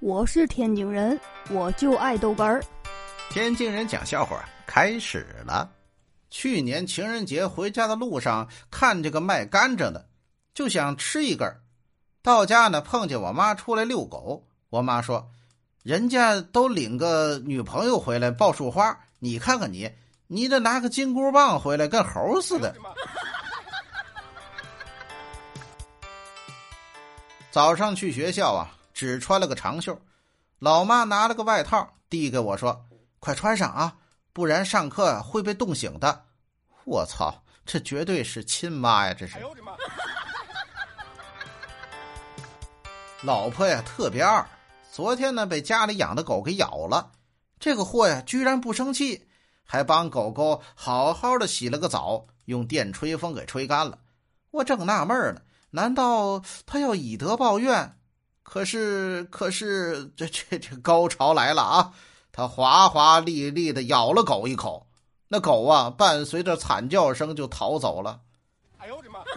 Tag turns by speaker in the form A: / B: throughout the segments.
A: 我是天津人，我就爱豆干儿。
B: 天津人讲笑话开始了。去年情人节回家的路上，看这个卖甘蔗的，就想吃一根。到家呢，碰见我妈出来遛狗。我妈说：“人家都领个女朋友回来抱束花，你看看你，你这拿个金箍棒回来，跟猴似的。”早上去学校啊。只穿了个长袖，老妈拿了个外套递给我说：“快穿上啊，不然上课会被冻醒的。”我操，这绝对是亲妈呀！这是。老婆呀，特别二。昨天呢，被家里养的狗给咬了，这个货呀，居然不生气，还帮狗狗好好的洗了个澡，用电吹风给吹干了。我正纳闷呢，难道他要以德报怨？可是，可是，这这这高潮来了啊！他华华丽丽的咬了狗一口，那狗啊，伴随着惨叫声就逃走了。哎呦我的妈！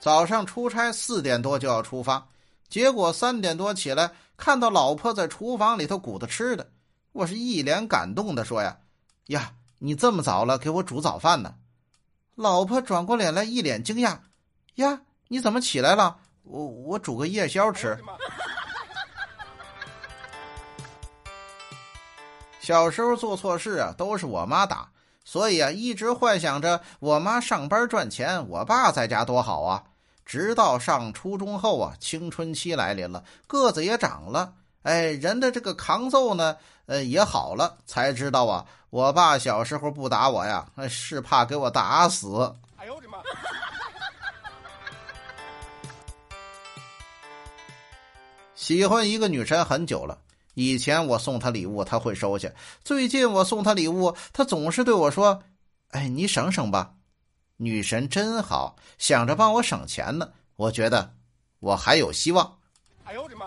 B: 早上出差四点多就要出发，结果三点多起来，看到老婆在厨房里头鼓捣吃的，我是一脸感动的说呀：“呀，你这么早了给我煮早饭呢？”老婆转过脸来，一脸惊讶：“呀，你怎么起来了？我我煮个夜宵吃。”小时候做错事啊，都是我妈打，所以啊，一直幻想着我妈上班赚钱，我爸在家多好啊。直到上初中后啊，青春期来临了，个子也长了，哎，人的这个抗揍呢，呃，也好了，才知道啊。我爸小时候不打我呀，是怕给我打死。哎呦我的妈！喜欢一个女神很久了，以前我送她礼物，她会收下；最近我送她礼物，她总是对我说：“哎，你省省吧。”女神真好，想着帮我省钱呢。我觉得我还有希望。哎呦我的妈！